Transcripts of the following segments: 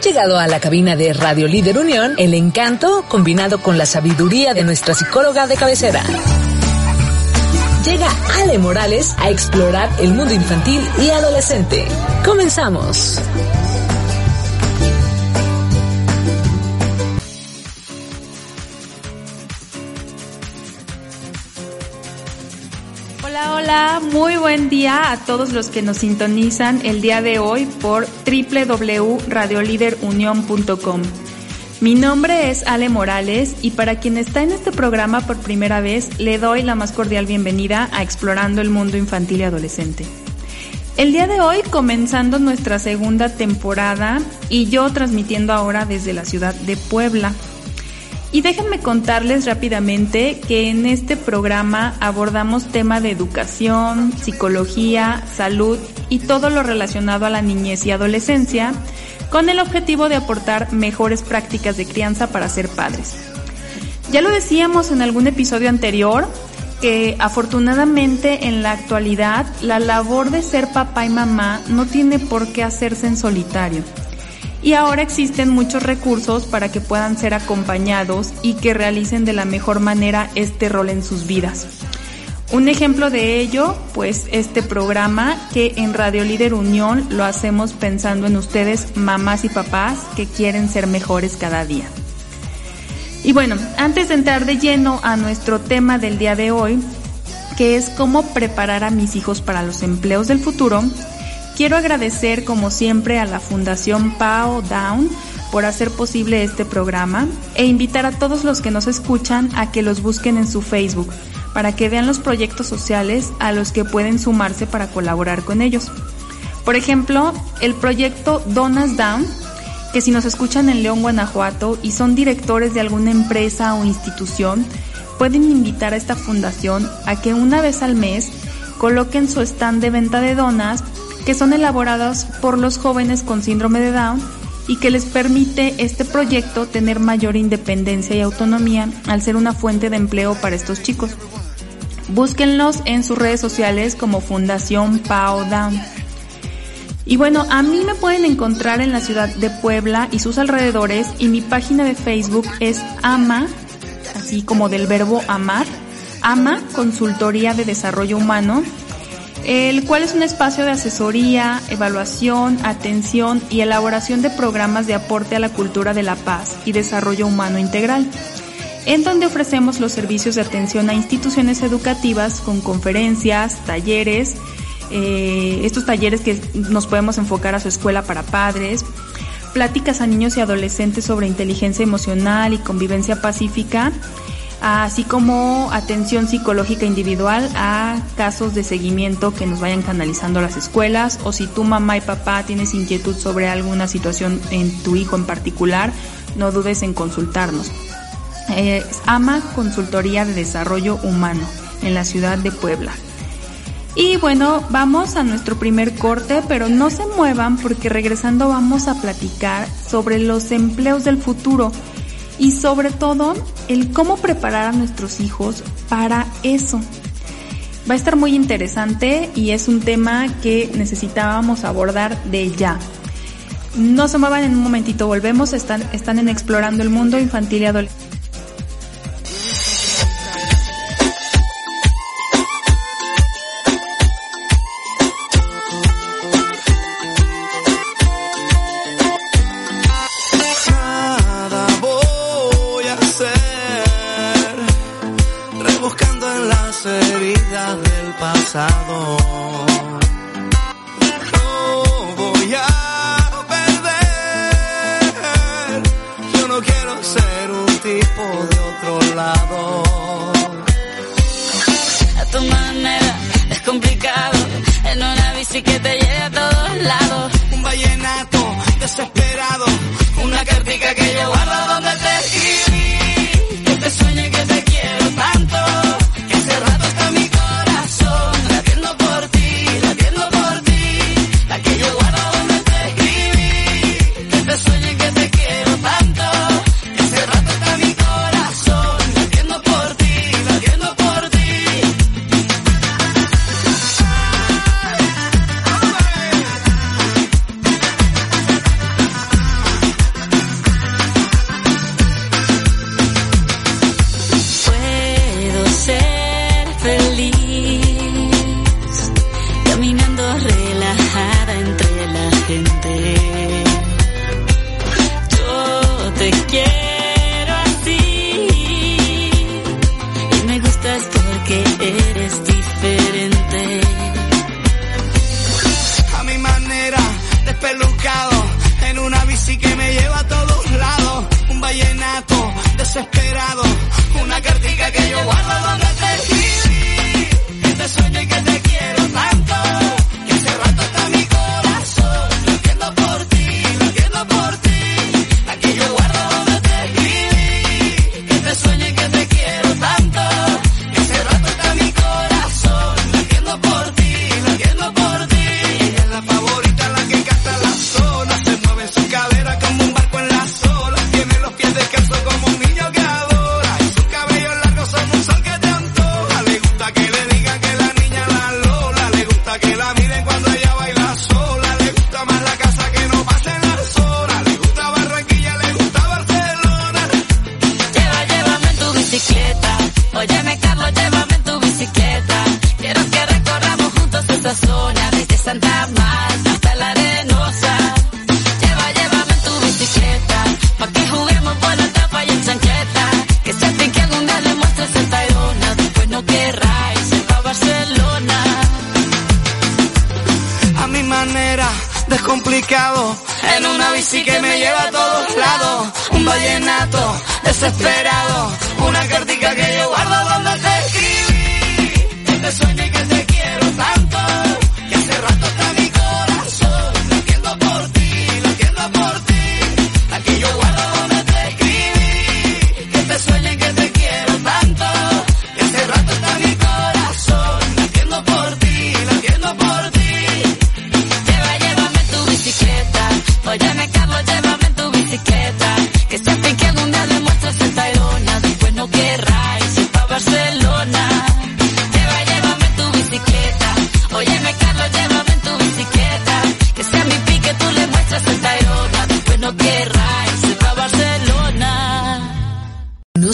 llegado a la cabina de Radio Líder Unión el encanto combinado con la sabiduría de nuestra psicóloga de cabecera. Llega Ale Morales a explorar el mundo infantil y adolescente. Comenzamos. Hola, muy buen día a todos los que nos sintonizan el día de hoy por www.radioliderunion.com. Mi nombre es Ale Morales y para quien está en este programa por primera vez, le doy la más cordial bienvenida a Explorando el Mundo Infantil y Adolescente. El día de hoy comenzando nuestra segunda temporada y yo transmitiendo ahora desde la ciudad de Puebla. Y déjenme contarles rápidamente que en este programa abordamos tema de educación, psicología, salud y todo lo relacionado a la niñez y adolescencia con el objetivo de aportar mejores prácticas de crianza para ser padres. Ya lo decíamos en algún episodio anterior, que afortunadamente en la actualidad la labor de ser papá y mamá no tiene por qué hacerse en solitario y ahora existen muchos recursos para que puedan ser acompañados y que realicen de la mejor manera este rol en sus vidas. Un ejemplo de ello, pues este programa que en Radio Líder Unión lo hacemos pensando en ustedes, mamás y papás que quieren ser mejores cada día. Y bueno, antes de entrar de lleno a nuestro tema del día de hoy, que es cómo preparar a mis hijos para los empleos del futuro, Quiero agradecer como siempre a la Fundación Pao Down por hacer posible este programa e invitar a todos los que nos escuchan a que los busquen en su Facebook para que vean los proyectos sociales a los que pueden sumarse para colaborar con ellos. Por ejemplo, el proyecto Donas Down, que si nos escuchan en León, Guanajuato y son directores de alguna empresa o institución, pueden invitar a esta fundación a que una vez al mes coloquen su stand de venta de donas que son elaboradas por los jóvenes con síndrome de Down y que les permite este proyecto tener mayor independencia y autonomía al ser una fuente de empleo para estos chicos. Búsquenlos en sus redes sociales como Fundación Pao Down. Y bueno, a mí me pueden encontrar en la ciudad de Puebla y sus alrededores y mi página de Facebook es AMA, así como del verbo amar, AMA Consultoría de Desarrollo Humano el cual es un espacio de asesoría, evaluación, atención y elaboración de programas de aporte a la cultura de la paz y desarrollo humano integral, en donde ofrecemos los servicios de atención a instituciones educativas con conferencias, talleres, eh, estos talleres que nos podemos enfocar a su escuela para padres, pláticas a niños y adolescentes sobre inteligencia emocional y convivencia pacífica, así como atención psicológica individual a casos de seguimiento que nos vayan canalizando las escuelas o si tu mamá y papá tienes inquietud sobre alguna situación en tu hijo en particular, no dudes en consultarnos. AMA Consultoría de Desarrollo Humano en la ciudad de Puebla. Y bueno, vamos a nuestro primer corte, pero no se muevan porque regresando vamos a platicar sobre los empleos del futuro y sobre todo el cómo preparar a nuestros hijos para eso. Va a estar muy interesante y es un tema que necesitábamos abordar de ya. No se muevan en un momentito, volvemos, están, están en Explorando el Mundo Infantil y Adolescente.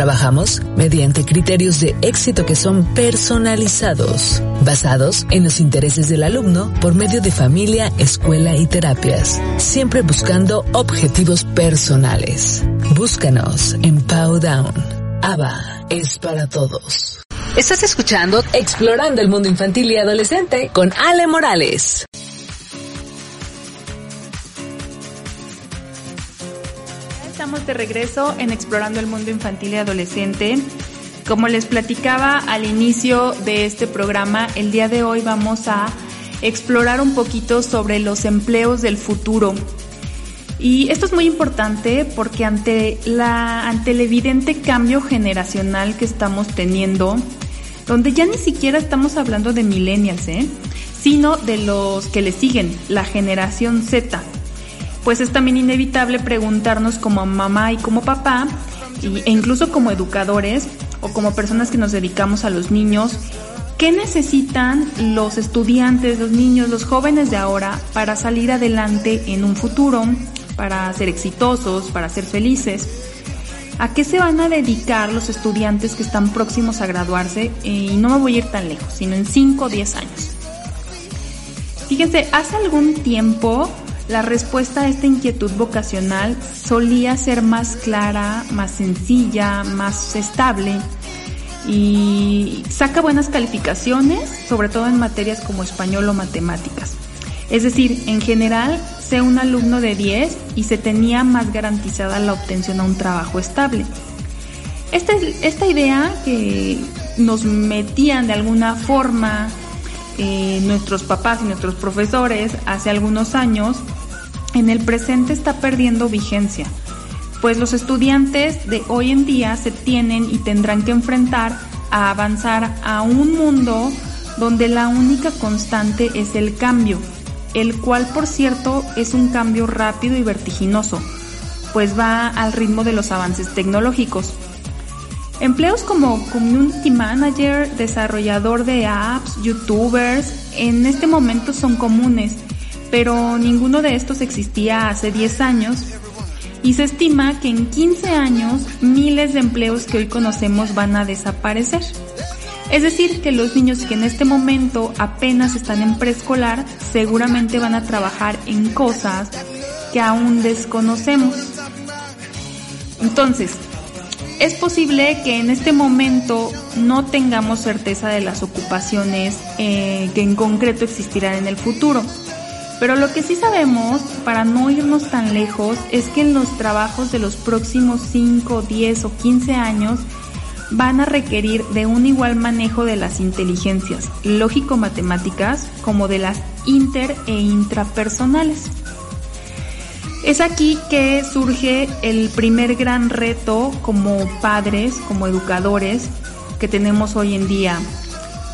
Trabajamos mediante criterios de éxito que son personalizados, basados en los intereses del alumno por medio de familia, escuela y terapias, siempre buscando objetivos personales. Búscanos en Powdown. ABA es para todos. Estás escuchando Explorando el Mundo Infantil y Adolescente con Ale Morales. De regreso en Explorando el Mundo Infantil y Adolescente. Como les platicaba al inicio de este programa, el día de hoy vamos a explorar un poquito sobre los empleos del futuro. Y esto es muy importante porque ante, la, ante el evidente cambio generacional que estamos teniendo, donde ya ni siquiera estamos hablando de millennials, ¿eh? sino de los que le siguen, la generación Z, pues es también inevitable preguntarnos como mamá y como papá, y- e incluso como educadores o como personas que nos dedicamos a los niños, ¿qué necesitan los estudiantes, los niños, los jóvenes de ahora para salir adelante en un futuro, para ser exitosos, para ser felices? ¿A qué se van a dedicar los estudiantes que están próximos a graduarse? Eh, y no me voy a ir tan lejos, sino en 5 o 10 años. Fíjense, hace algún tiempo la respuesta a esta inquietud vocacional solía ser más clara, más sencilla, más estable y saca buenas calificaciones, sobre todo en materias como español o matemáticas. Es decir, en general, sé un alumno de 10 y se tenía más garantizada la obtención a un trabajo estable. Esta, esta idea que nos metían de alguna forma eh, nuestros papás y nuestros profesores hace algunos años, en el presente está perdiendo vigencia, pues los estudiantes de hoy en día se tienen y tendrán que enfrentar a avanzar a un mundo donde la única constante es el cambio, el cual por cierto es un cambio rápido y vertiginoso, pues va al ritmo de los avances tecnológicos. Empleos como community manager, desarrollador de apps, youtubers, en este momento son comunes, pero ninguno de estos existía hace 10 años y se estima que en 15 años miles de empleos que hoy conocemos van a desaparecer. Es decir, que los niños que en este momento apenas están en preescolar seguramente van a trabajar en cosas que aún desconocemos. Entonces, es posible que en este momento no tengamos certeza de las ocupaciones eh, que en concreto existirán en el futuro. Pero lo que sí sabemos, para no irnos tan lejos, es que en los trabajos de los próximos 5, 10 o 15 años van a requerir de un igual manejo de las inteligencias lógico-matemáticas como de las inter e intrapersonales. Es aquí que surge el primer gran reto como padres, como educadores que tenemos hoy en día.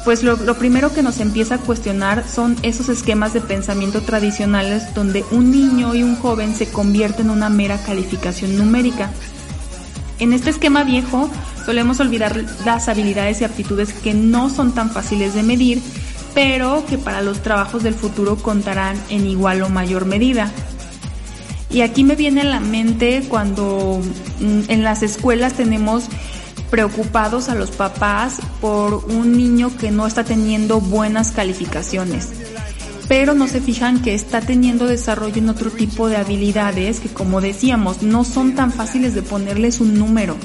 Pues lo, primero que nos empieza a cuestionar son esos esquemas de pensamiento tradicionales donde un niño y un joven se convierten en una mera calificación numérica. En este esquema viejo solemos olvidar las habilidades y aptitudes que no son tan fáciles de medir, pero que para los trabajos del futuro contarán en igual o mayor medida. Y aquí me viene a la mente cuando en las escuelas tenemos preocupados a los papás por un niño que no está teniendo buenas calificaciones. pero no se fijan que está teniendo desarrollo en otro tipo de habilidades que como decíamos no son tan fáciles de ponerles un número.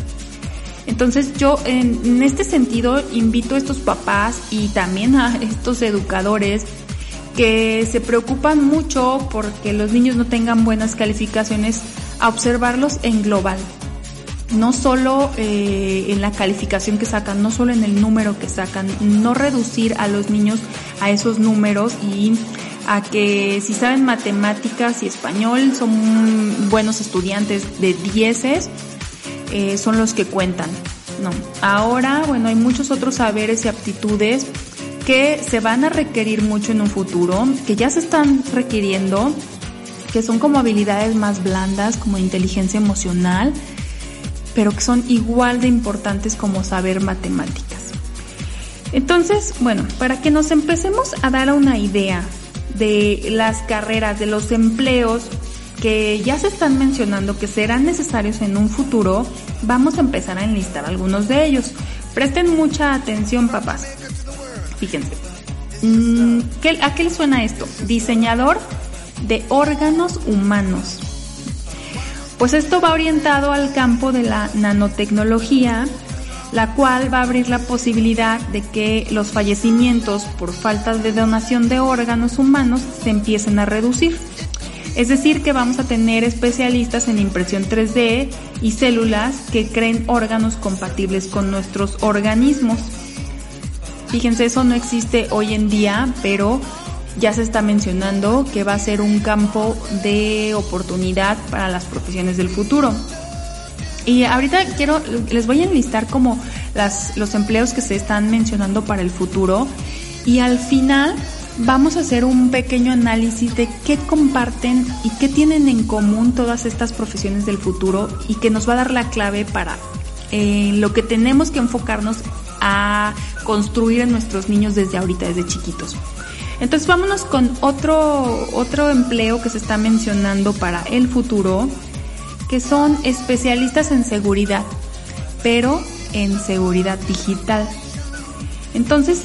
Entonces yo en, este sentido invito a estos papás y también a estos educadores que se preocupan mucho porque los niños no tengan buenas calificaciones a observarlos en global. No solo eh, en la calificación que sacan, no solo en el número que sacan, no reducir a los niños a esos números y a que si saben matemáticas y español son buenos estudiantes de dieces, eh, son los que cuentan. No. Ahora, bueno, hay muchos otros saberes y aptitudes que se van a requerir mucho en un futuro, que ya se están requiriendo, que son como habilidades más blandas, como inteligencia emocional, pero que son igual de importantes como saber matemáticas. Entonces, bueno, para que nos empecemos a dar una idea de las carreras, de los empleos que ya se están mencionando que serán necesarios en un futuro, vamos a empezar a enlistar algunos de ellos. Presten mucha atención, papás. Fíjense. Mm, ¿A qué le suena esto? Diseñador de órganos humanos. Pues esto va orientado al campo de la nanotecnología, la cual va a abrir la posibilidad de que los fallecimientos por falta de donación de órganos humanos se empiecen a reducir. Es decir, que vamos a tener especialistas en impresión 3D y células que creen órganos compatibles con nuestros organismos. Fíjense, eso no existe hoy en día, pero ya se está mencionando que va a ser un campo de oportunidad para las profesiones del futuro. Y ahorita quiero, les voy a enlistar como las, los empleos que se están mencionando para el futuro y al final vamos a hacer un pequeño análisis de qué comparten y qué tienen en común todas estas profesiones del futuro y que nos va a dar la clave para eh, lo que tenemos que enfocarnos a construir en nuestros niños desde ahorita, desde chiquitos. Entonces vámonos con otro, otro empleo que se está mencionando para el futuro, que son especialistas en seguridad, pero en seguridad digital. Entonces,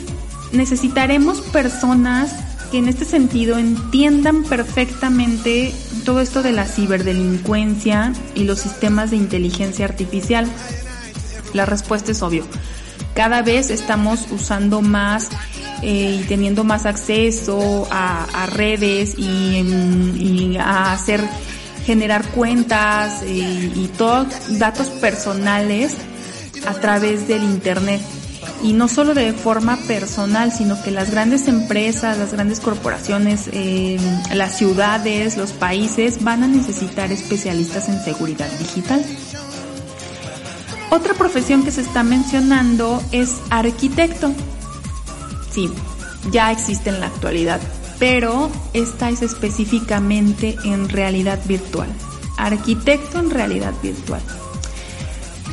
necesitaremos personas que en este sentido entiendan perfectamente todo esto de la ciberdelincuencia y los sistemas de inteligencia artificial. La respuesta es obvio. Cada vez estamos usando más eh, y teniendo más acceso a, redes y, a hacer generar cuentas eh, y todos datos personales a través del internet y no solo de forma personal, sino que las grandes empresas, las grandes corporaciones, eh, las ciudades, los países van a necesitar especialistas en seguridad digital. Otra profesión que se está mencionando es arquitecto. Sí, ya existe en la actualidad, pero esta es específicamente en realidad virtual. Arquitecto en realidad virtual.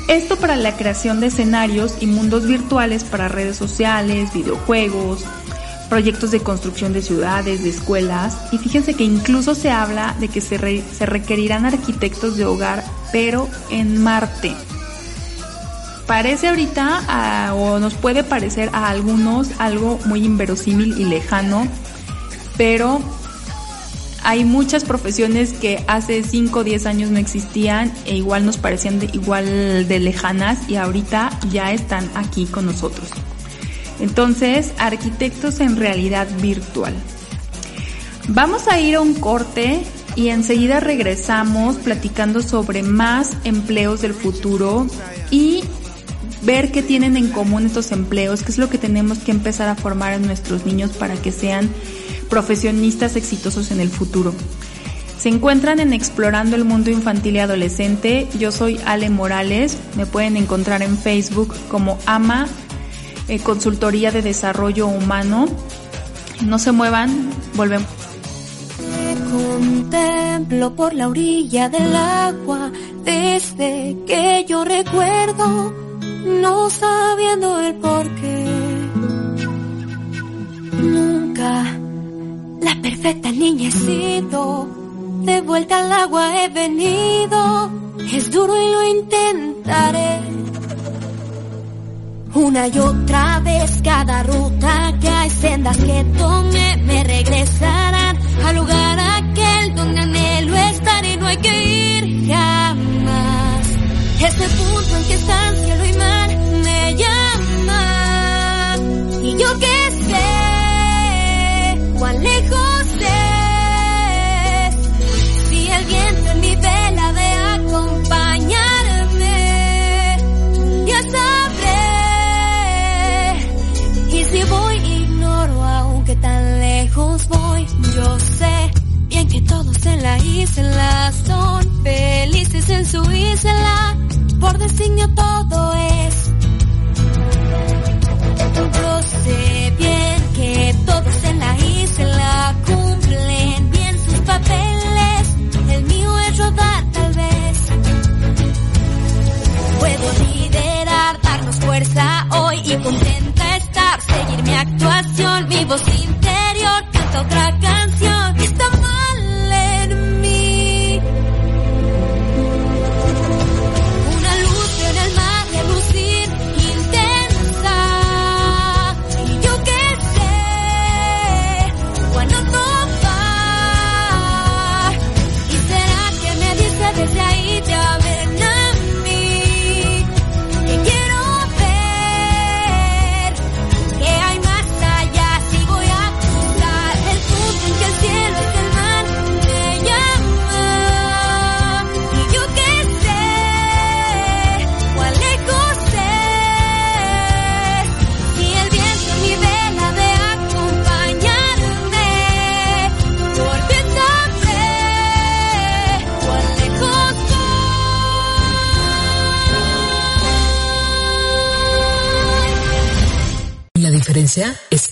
Esto para la creación de escenarios y mundos virtuales para redes sociales, videojuegos, proyectos de construcción de ciudades, de escuelas. Y fíjense que incluso se habla de que se, requerirán arquitectos de hogar, pero en Marte. Parece ahorita, o nos puede parecer a algunos algo muy inverosímil y lejano, pero hay muchas profesiones que hace 5 o 10 años no existían e igual nos parecían igual de lejanas y ahorita ya están aquí con nosotros. Entonces, arquitectos en realidad virtual. Vamos a ir a un corte y enseguida regresamos platicando sobre más empleos del futuro y ver qué tienen en común estos empleos, qué es lo que tenemos que empezar a formar en nuestros niños para que sean profesionistas exitosos en el futuro. Se encuentran en Explorando el Mundo Infantil y Adolescente. Yo soy Ale Morales. Me pueden encontrar en Facebook como AMA eh, Consultoría de Desarrollo Humano. No se muevan, volvemos. contemplo por la orilla del agua desde que yo recuerdo, no sabiendo el porqué. Nunca la perfecta niña he sido, de vuelta al agua he venido, es duro y lo intentaré. Una y otra vez cada ruta que hay sendas que tome me regresarán al lugar aquel donde anhelo estar y no hay que ir jamás. Ese punto en que están cielo y mar me llama. Y yo que sé, cuán lejos es. Si el viento en mi vela de acompañarme, ya sabré. Y si voy, ignoro aunque tan lejos voy. Yo sé bien que todos en la isla son felices en su isla regresa designio todo es. Yo sé bien que todos en la isla cumplen bien sus papeles. El mío es rodar tal vez. Puedo liderar, darnos fuerza hoy y contenta estar, seguir mi actuación, mi voz interior, canta otra canción.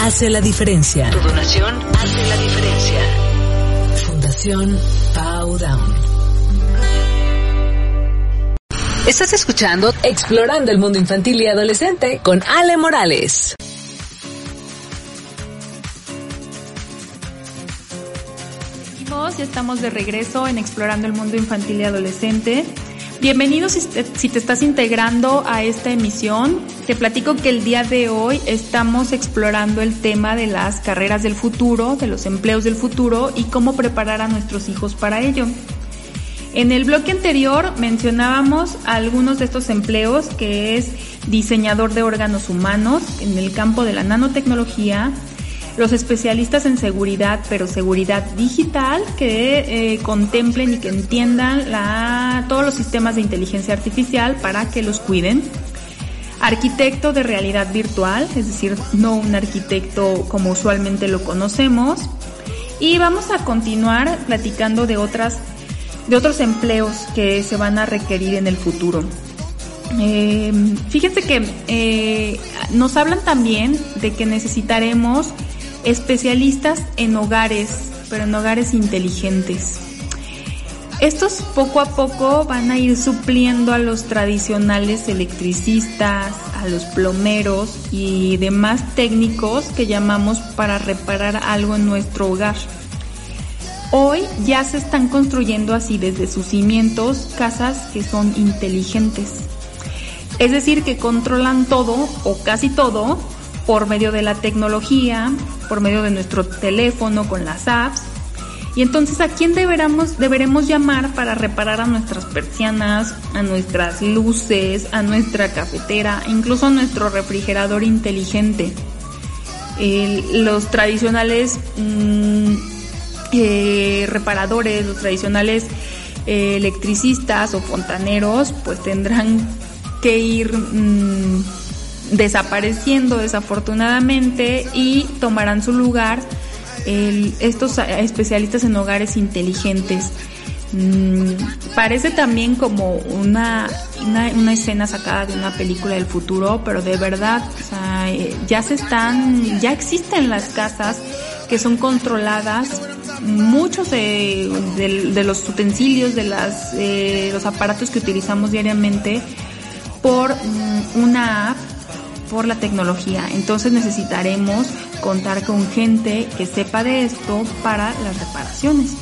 hace la diferencia. Tu donación hace la diferencia. Fundación Powdown. Estás escuchando Explorando el Mundo Infantil y Adolescente con Ale Morales. Seguimos, ya estamos de regreso en Explorando el Mundo Infantil y Adolescente. Bienvenidos si te, si te estás integrando a esta emisión. Te platico que el día de hoy estamos explorando el tema de las carreras del futuro, de los empleos del futuro y cómo preparar a nuestros hijos para ello. En el bloque anterior mencionábamos algunos de estos empleos que es diseñador de órganos humanos en el campo de la nanotecnología, los especialistas en seguridad, pero seguridad digital, que eh, contemplen y que entiendan todos los sistemas de inteligencia artificial para que los cuiden. Arquitecto de realidad virtual, es decir, no un arquitecto como usualmente lo conocemos. Y vamos a continuar platicando de otras de otros empleos que se van a requerir en el futuro. Eh, fíjense que eh, nos hablan también de que necesitaremos especialistas en hogares, pero en hogares inteligentes. Estos poco a poco van a ir supliendo a los tradicionales electricistas, a los plomeros y demás técnicos que llamamos para reparar algo en nuestro hogar. Hoy ya se están construyendo así desde sus cimientos casas que son inteligentes. Es decir, que controlan todo o casi todo por medio de la tecnología, por medio de nuestro teléfono con las apps. Y entonces, ¿a quién deberemos, deberemos llamar para reparar a nuestras persianas, a nuestras luces, a nuestra cafetera, incluso a nuestro refrigerador inteligente? El- los tradicionales mm, eh, reparadores, los tradicionales eh, electricistas o fontaneros, pues tendrán que ir mm, desapareciendo desafortunadamente y tomarán su lugar el- estos especialistas en hogares inteligentes. Mm, parece también como una, una, escena sacada de una película del futuro, pero de verdad, eh, ya se están, ya existen las casas que son controladas, muchos de los utensilios, de las, eh, los aparatos que utilizamos diariamente por mm, una app, por la tecnología. Entonces necesitaremos contar con gente que sepa de esto para las reparaciones.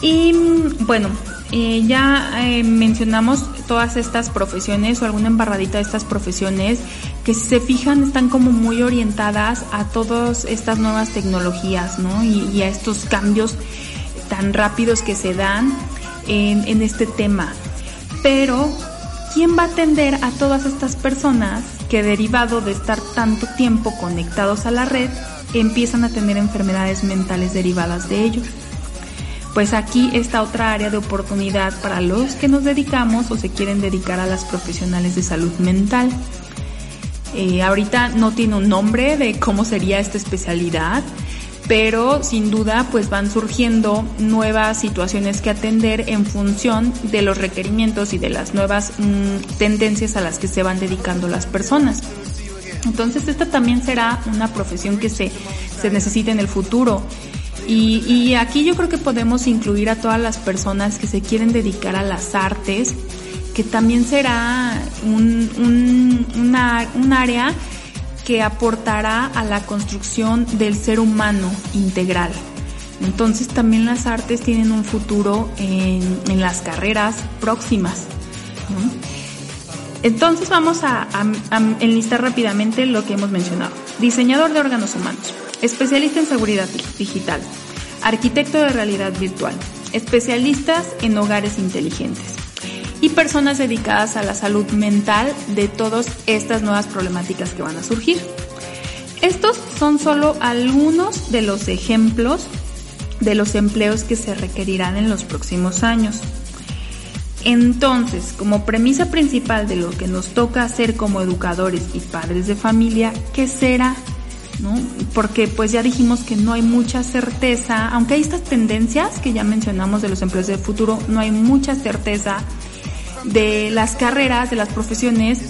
Y bueno, eh, ya eh, mencionamos todas estas profesiones o alguna embarradita de estas profesiones que si se fijan están como muy orientadas a todas estas nuevas tecnologías, ¿no? Y, y a estos cambios tan rápidos que se dan en, en este tema. Pero ¿quién va a atender a todas estas personas que derivado de estar tanto tiempo conectados a la red, empiezan a tener enfermedades mentales derivadas de ello? Pues aquí está otra área de oportunidad para los que nos dedicamos o se quieren dedicar a las profesionales de salud mental. Eh, ahorita no tiene un nombre de cómo sería esta especialidad, pero sin duda pues van surgiendo nuevas situaciones que atender en función de los requerimientos y de las nuevas mm, tendencias a las que se van dedicando las personas. Entonces esta también será una profesión que se, se necesita en el futuro. Y, y aquí yo creo que podemos incluir a todas las personas que se quieren dedicar a las artes, que también será un, un, una, un área que aportará a la construcción del ser humano integral. Entonces también las artes tienen un futuro en, las carreras próximas. Entonces vamos a, a, enlistar rápidamente lo que hemos mencionado. Diseñador de órganos humanos, especialista en seguridad digital, arquitecto de realidad virtual, especialistas en hogares inteligentes y personas dedicadas a la salud mental de todas estas nuevas problemáticas que van a surgir. Estos son solo algunos de los ejemplos de los empleos que se requerirán en los próximos años. Entonces, como premisa principal de lo que nos toca hacer como educadores y padres de familia, ¿qué será? ¿No? Porque pues ya dijimos que no hay mucha certeza, aunque hay estas tendencias que ya mencionamos de los empleos del futuro, no hay mucha certeza de las carreras, de las profesiones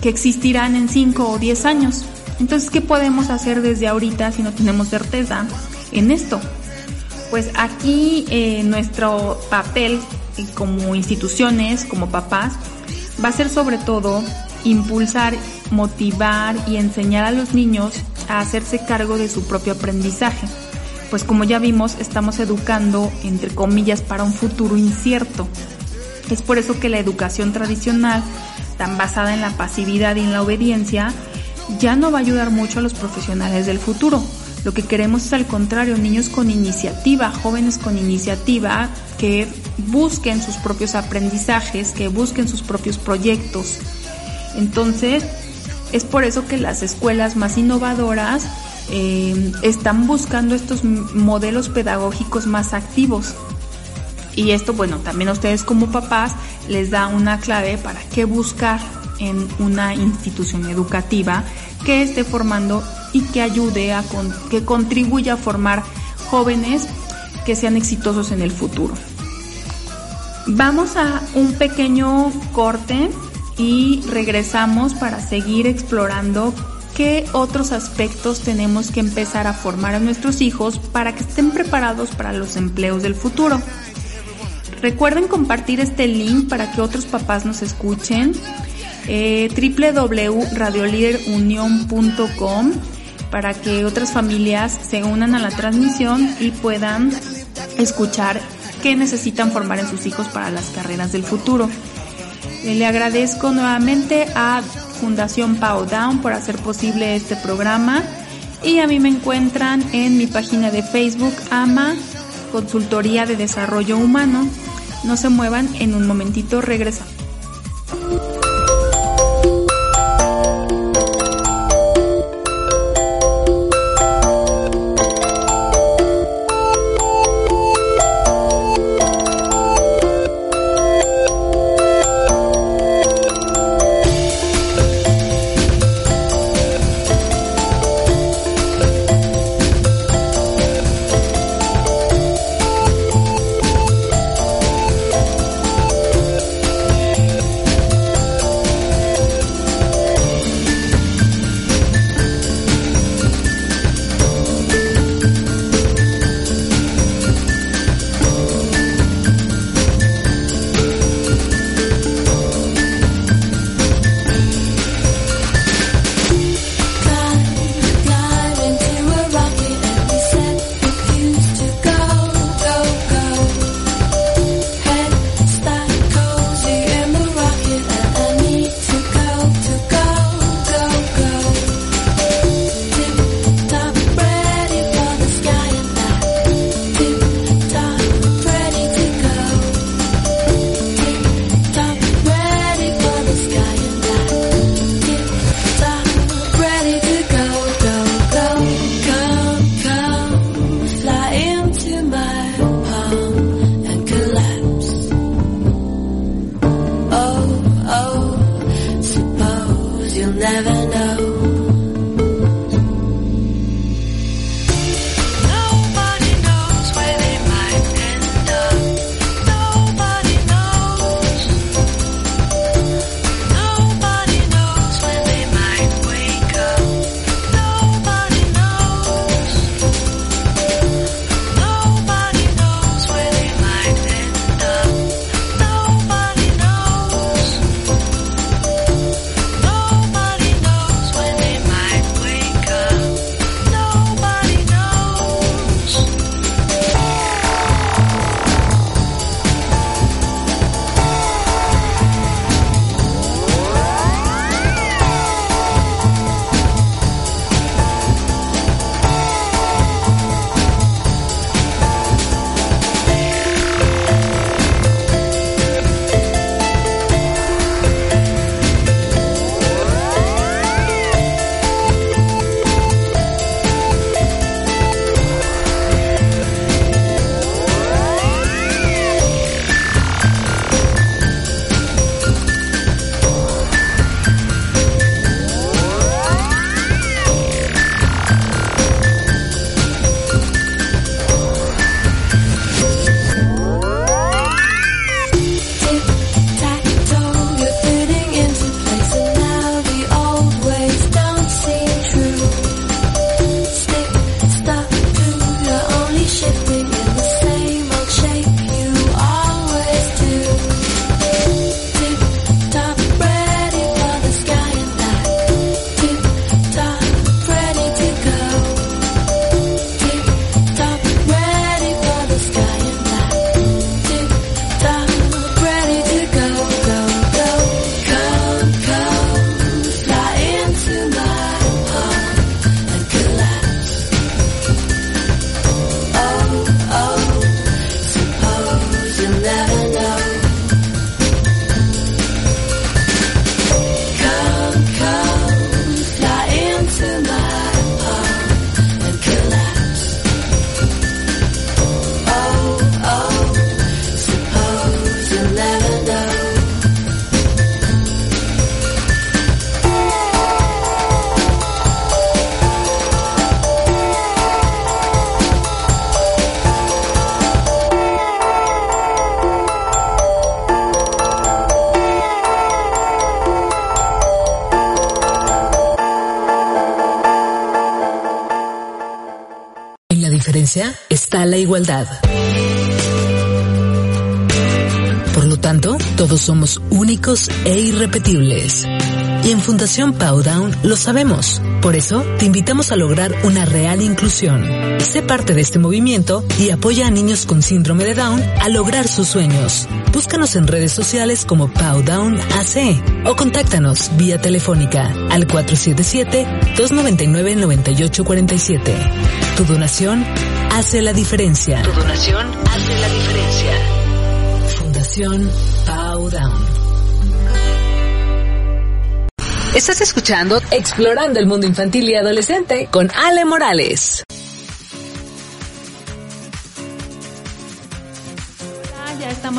que existirán en 5 o 10 años. Entonces, ¿qué podemos hacer desde ahorita si no tenemos certeza en esto? Pues aquí eh, nuestro papel como instituciones, como papás, va a ser sobre todo impulsar, motivar y enseñar a los niños a hacerse cargo de su propio aprendizaje. Pues como ya vimos, estamos educando, entre comillas, para un futuro incierto. Es por eso que la educación tradicional, tan basada en la pasividad y en la obediencia, ya no va a ayudar mucho a los profesionales del futuro. Lo que queremos es al contrario, niños con iniciativa, jóvenes con iniciativa, que busquen sus propios aprendizajes, que busquen sus propios proyectos. Entonces, es por eso que las escuelas más innovadoras eh, están buscando estos modelos pedagógicos más activos. Y esto, bueno, también a ustedes como papás les da una clave para qué buscar en una institución educativa que esté formando y que ayude a que contribuya a formar jóvenes que sean exitosos en el futuro. Vamos a un pequeño corte y regresamos para seguir explorando qué otros aspectos tenemos que empezar a formar a nuestros hijos para que estén preparados para los empleos del futuro. Recuerden compartir este link para que otros papás nos escuchen. Eh, para que otras familias se unan a la transmisión y puedan escuchar qué necesitan formar en sus hijos para las carreras del futuro. Eh, le agradezco nuevamente a Fundación Pau Down por hacer posible este programa y a mí me encuentran en mi página de Facebook AMA Consultoría de Desarrollo Humano. No se muevan, en un momentito regresamos. Está la igualdad. Por lo tanto, todos somos únicos e irrepetibles. Y en Fundación Powdown lo sabemos. Por eso, te invitamos a lograr una real inclusión. Sé parte de este movimiento y apoya a niños con síndrome de Down a lograr sus sueños. Búscanos en redes sociales como Powdown AC o contáctanos vía telefónica al 477-299-9847. Tu donación hace la diferencia. Tu donación hace la diferencia. Fundación Powdown. Estás escuchando Explorando el Mundo Infantil y Adolescente con Ale Morales.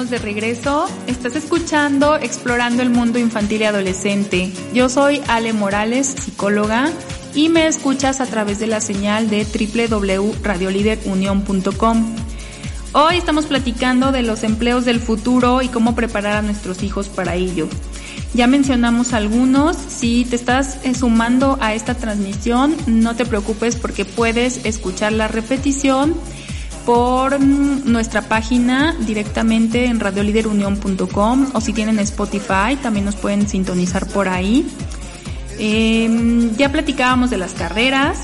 De regreso. Estás escuchando Explorando el Mundo Infantil y Adolescente. Yo soy Ale Morales, psicóloga, y me escuchas a través de la señal de www.radioliderunion.com. Hoy estamos platicando de los empleos del futuro y cómo preparar a nuestros hijos para ello. Ya mencionamos algunos. Si te estás eh, sumando a esta transmisión, no te preocupes porque puedes escuchar la repetición por nuestra página directamente en radioliderunión.com o si tienen Spotify también nos pueden sintonizar por ahí. Em, ya platicábamos de las carreras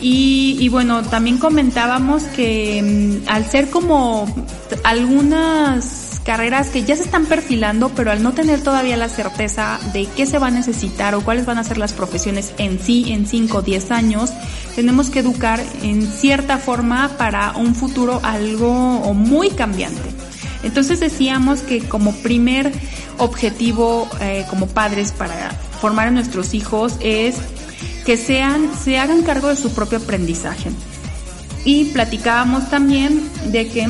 y, bueno, también comentábamos que mm, al ser como algunas carreras que ya se están perfilando, pero al no tener todavía la certeza de qué se va a necesitar o cuáles van a ser las profesiones en sí en 5 o 10 años, tenemos que educar en cierta forma para un futuro algo muy cambiante. Entonces decíamos que como primer objetivo eh, como padres para formar a nuestros hijos es que sean, se hagan cargo de su propio aprendizaje. Y platicábamos también de que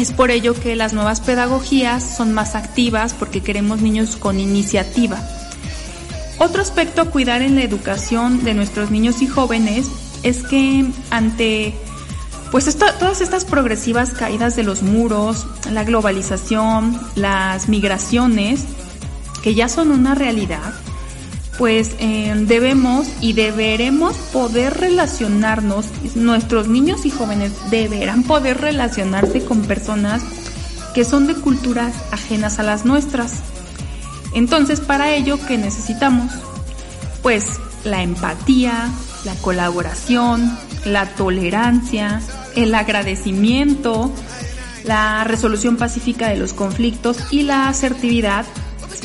es por ello que las nuevas pedagogías son más activas porque queremos niños con iniciativa. Otro aspecto a cuidar en la educación de nuestros niños y jóvenes es que ante pues todas estas progresivas caídas de los muros, la globalización, las migraciones, que ya son una realidad, pues eh, debemos y deberemos poder relacionarnos, nuestros niños y jóvenes deberán poder relacionarse con personas que son de culturas ajenas a las nuestras. Entonces, para ello, ¿qué necesitamos? Pues la empatía, la colaboración, la tolerancia, el agradecimiento, la resolución pacífica de los conflictos y la asertividad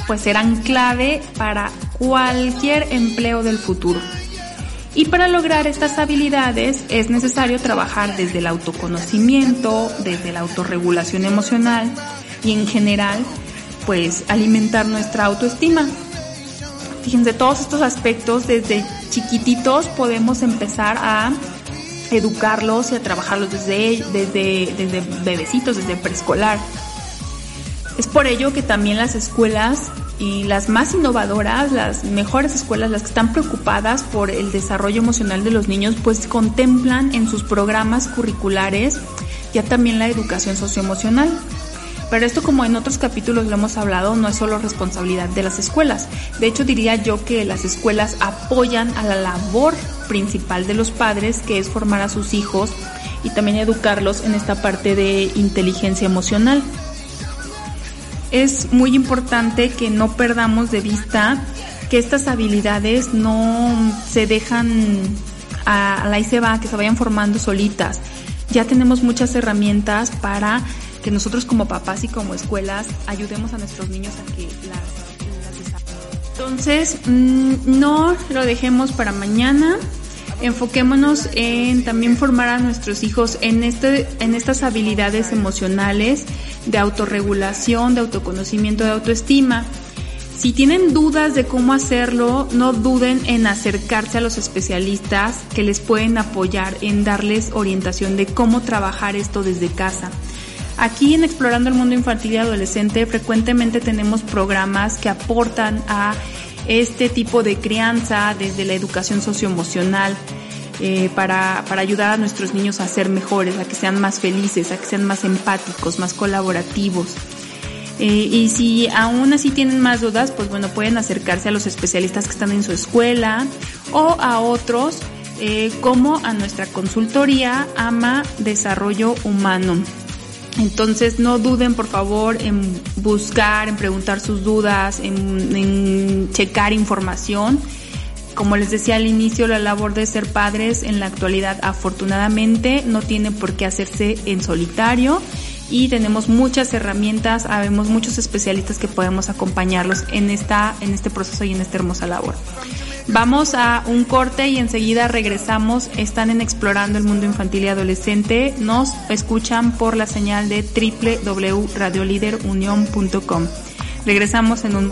pues serán clave para cualquier empleo del futuro. Y para lograr estas habilidades es necesario trabajar desde el autoconocimiento, desde la autorregulación emocional y en general, pues alimentar nuestra autoestima. Fíjense, todos estos aspectos desde chiquititos podemos empezar a educarlos y a trabajarlos desde, desde, desde bebecitos, desde preescolar. Es por ello que también las escuelas y las más innovadoras, las mejores escuelas, las que están preocupadas por el desarrollo emocional de los niños, pues contemplan en sus programas curriculares ya también la educación socioemocional. Pero esto como en otros capítulos lo hemos hablado, no es solo responsabilidad de las escuelas. De hecho diría yo que las escuelas apoyan a la labor principal de los padres, que es formar a sus hijos y también educarlos en esta parte de inteligencia emocional es muy importante que no perdamos de vista que estas habilidades no se dejan a, la va, que se vayan formando solitas. Ya tenemos muchas herramientas para que nosotros como papás y como escuelas ayudemos a nuestros niños a que las, las Entonces, mm, no lo dejemos para mañana enfoquémonos en también formar a nuestros hijos en, este, en estas habilidades emocionales de autorregulación, de autoconocimiento, de autoestima. Si tienen dudas de cómo hacerlo, no duden en acercarse a los especialistas que les pueden apoyar en darles orientación de cómo trabajar esto desde casa. Aquí en Explorando el Mundo Infantil y Adolescente frecuentemente tenemos programas que aportan a este tipo de crianza desde la educación socioemocional eh, para, para ayudar a nuestros niños a ser mejores, a que sean más felices, a que sean más empáticos, más colaborativos. Eh, y si aún así tienen más dudas, pues bueno, pueden acercarse a los especialistas que están en su escuela o a otros eh, como a nuestra consultoría AMA Desarrollo Humano. Entonces no duden por favor en buscar, en preguntar sus dudas, en, checar información. Como les decía al inicio, la labor de ser padres en la actualidad afortunadamente no tiene por qué hacerse en solitario y tenemos muchas herramientas, habemos muchos especialistas que podemos acompañarlos en esta en este proceso y en esta hermosa labor. Vamos a un corte y enseguida regresamos. Están en Explorando el Mundo Infantil y Adolescente. Nos escuchan por la señal de www.radioliderunion.com. Regresamos en un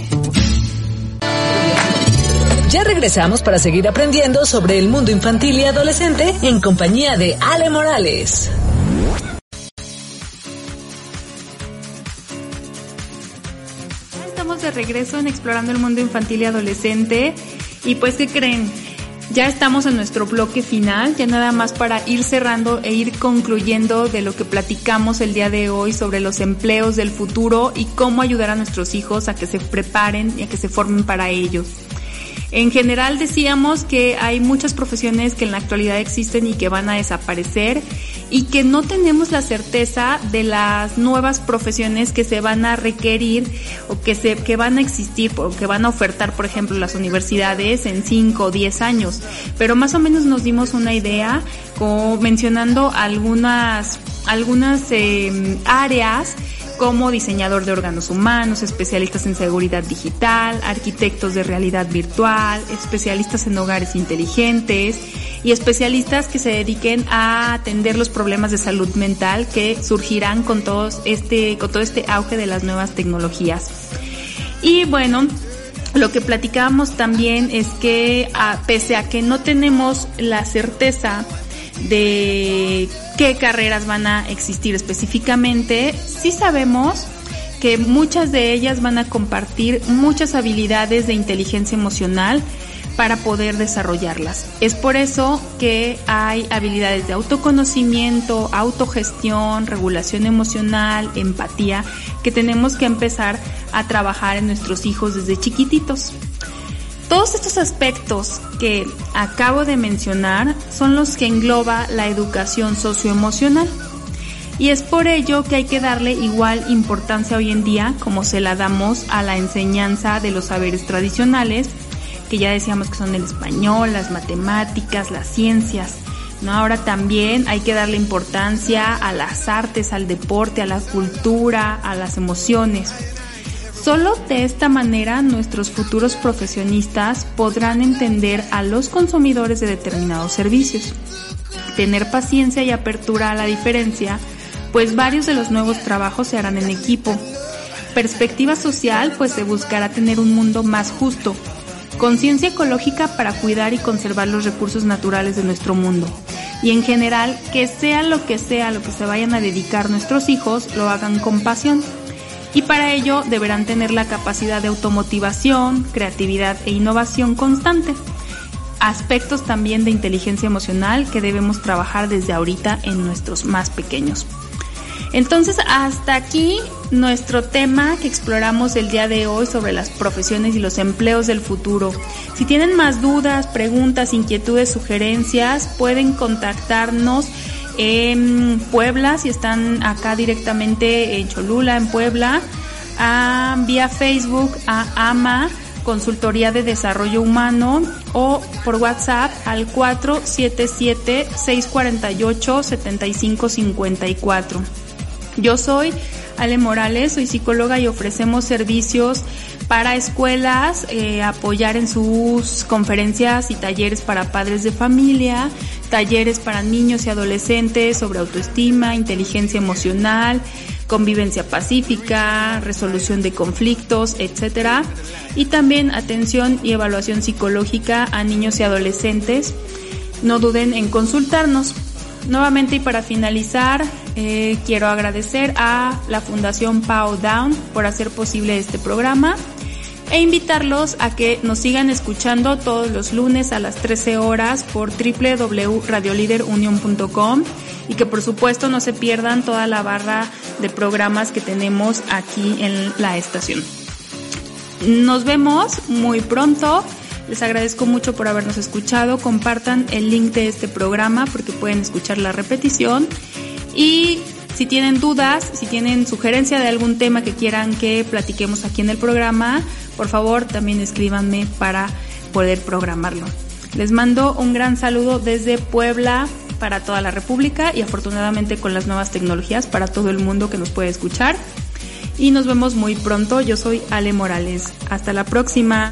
Ya regresamos para seguir aprendiendo sobre el mundo infantil y adolescente en compañía de Ale Morales. Estamos de regreso en Explorando el Mundo Infantil y Adolescente. Y pues, ¿qué creen? Ya estamos en nuestro bloque final, ya nada más para ir cerrando e ir concluyendo de lo que platicamos el día de hoy sobre los empleos del futuro y cómo ayudar a nuestros hijos a que se preparen y a que se formen para ellos. En general decíamos que hay muchas profesiones que en la actualidad existen y que van a desaparecer y que no tenemos la certeza de las nuevas profesiones que se van a requerir o que se que van a existir o que van a ofertar, por ejemplo, las universidades en 5 o 10 años. Pero más o menos nos dimos una idea como mencionando algunas algunas eh, áreas como diseñador de órganos humanos, especialistas en seguridad digital, arquitectos de realidad virtual, especialistas en hogares inteligentes y especialistas que se dediquen a atender los problemas de salud mental que surgirán con todos este con todo este auge de las nuevas tecnologías. Y bueno, lo que platicábamos también es que a, pese a que no tenemos la certeza de qué carreras van a existir específicamente, sí sabemos que muchas de ellas van a compartir muchas habilidades de inteligencia emocional para poder desarrollarlas. Es por eso que hay habilidades de autoconocimiento, autogestión, regulación emocional, empatía, que tenemos que empezar a trabajar en nuestros hijos desde chiquititos. Todos estos aspectos que acabo de mencionar son los que engloba la educación socioemocional. Y es por ello que hay que darle igual importancia hoy en día como se la damos a la enseñanza de los saberes tradicionales, que ya decíamos que son el español, las matemáticas, las ciencias. ¿no? Ahora también hay que darle importancia a las artes, al deporte, a la cultura, a las emociones. Solo de esta manera nuestros futuros profesionistas podrán entender a los consumidores de determinados servicios. Tener paciencia y apertura a la diferencia, pues varios de los nuevos trabajos se harán en equipo. Perspectiva social, pues se buscará tener un mundo más justo. Conciencia ecológica para cuidar y conservar los recursos naturales de nuestro mundo. Y en general, que sea lo que sea lo que se vayan a dedicar nuestros hijos, lo hagan con pasión y para ello deberán tener la capacidad de automotivación, creatividad e innovación constante. Aspectos también de inteligencia emocional que debemos trabajar desde ahorita en nuestros más pequeños. Entonces, hasta aquí nuestro tema que exploramos el día de hoy sobre las profesiones y los empleos del futuro. Si tienen más dudas, preguntas, inquietudes, sugerencias, pueden contactarnos en Puebla, si están acá directamente en Cholula, en Puebla, a, vía Facebook a AMA Consultoría de Desarrollo Humano o por WhatsApp al 477-648-7554. Yo soy Ale Morales, soy psicóloga y ofrecemos servicios para escuelas, eh, apoyar en sus conferencias y talleres para padres de familia, talleres para niños y adolescentes sobre autoestima, inteligencia emocional, convivencia pacífica, resolución de conflictos, etcétera, y también atención y evaluación psicológica a niños y adolescentes. No duden en consultarnos. Nuevamente y para finalizar, eh, quiero agradecer a la Fundación Pau Down por hacer posible este programa e invitarlos a que nos sigan escuchando todos los lunes a las 13 horas por www.radioliderunion.com y que por supuesto no se pierdan toda la barra de programas que tenemos aquí en la estación. Nos vemos muy pronto. Les agradezco mucho por habernos escuchado. Compartan el link de este programa porque pueden escuchar la repetición. Y si tienen dudas, si tienen sugerencia de algún tema que quieran que platiquemos aquí en el programa, por favor también escríbanme para poder programarlo. Les mando un gran saludo desde Puebla para toda la República y afortunadamente con las nuevas tecnologías para todo el mundo que nos puede escuchar. Y nos vemos muy pronto. Yo soy Ale Morales. Hasta la próxima.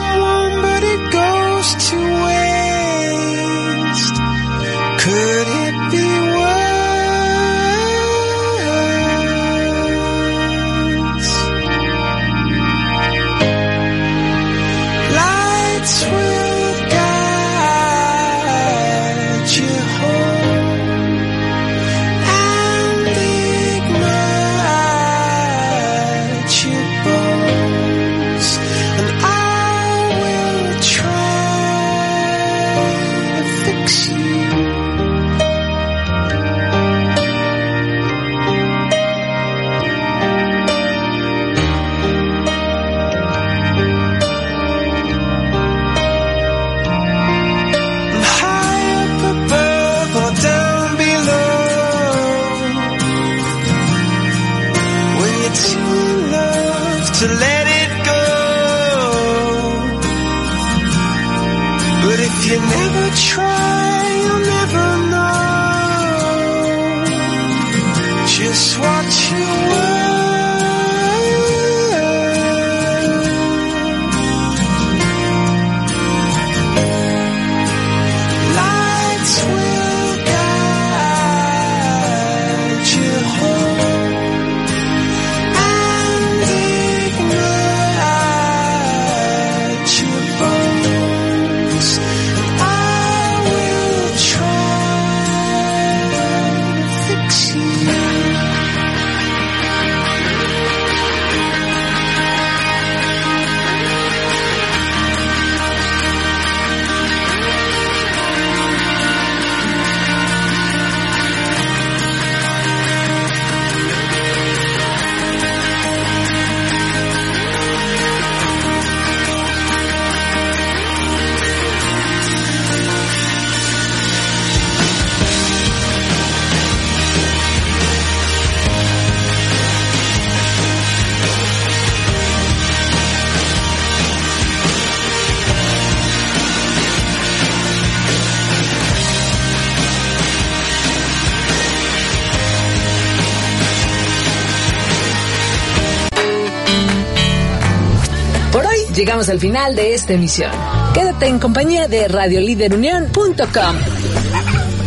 llegamos al final de esta emisión. Quédate en compañía de radioliderunión.com.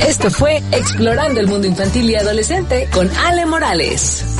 Esto fue Explorando el mundo infantil y adolescente con Ale Morales.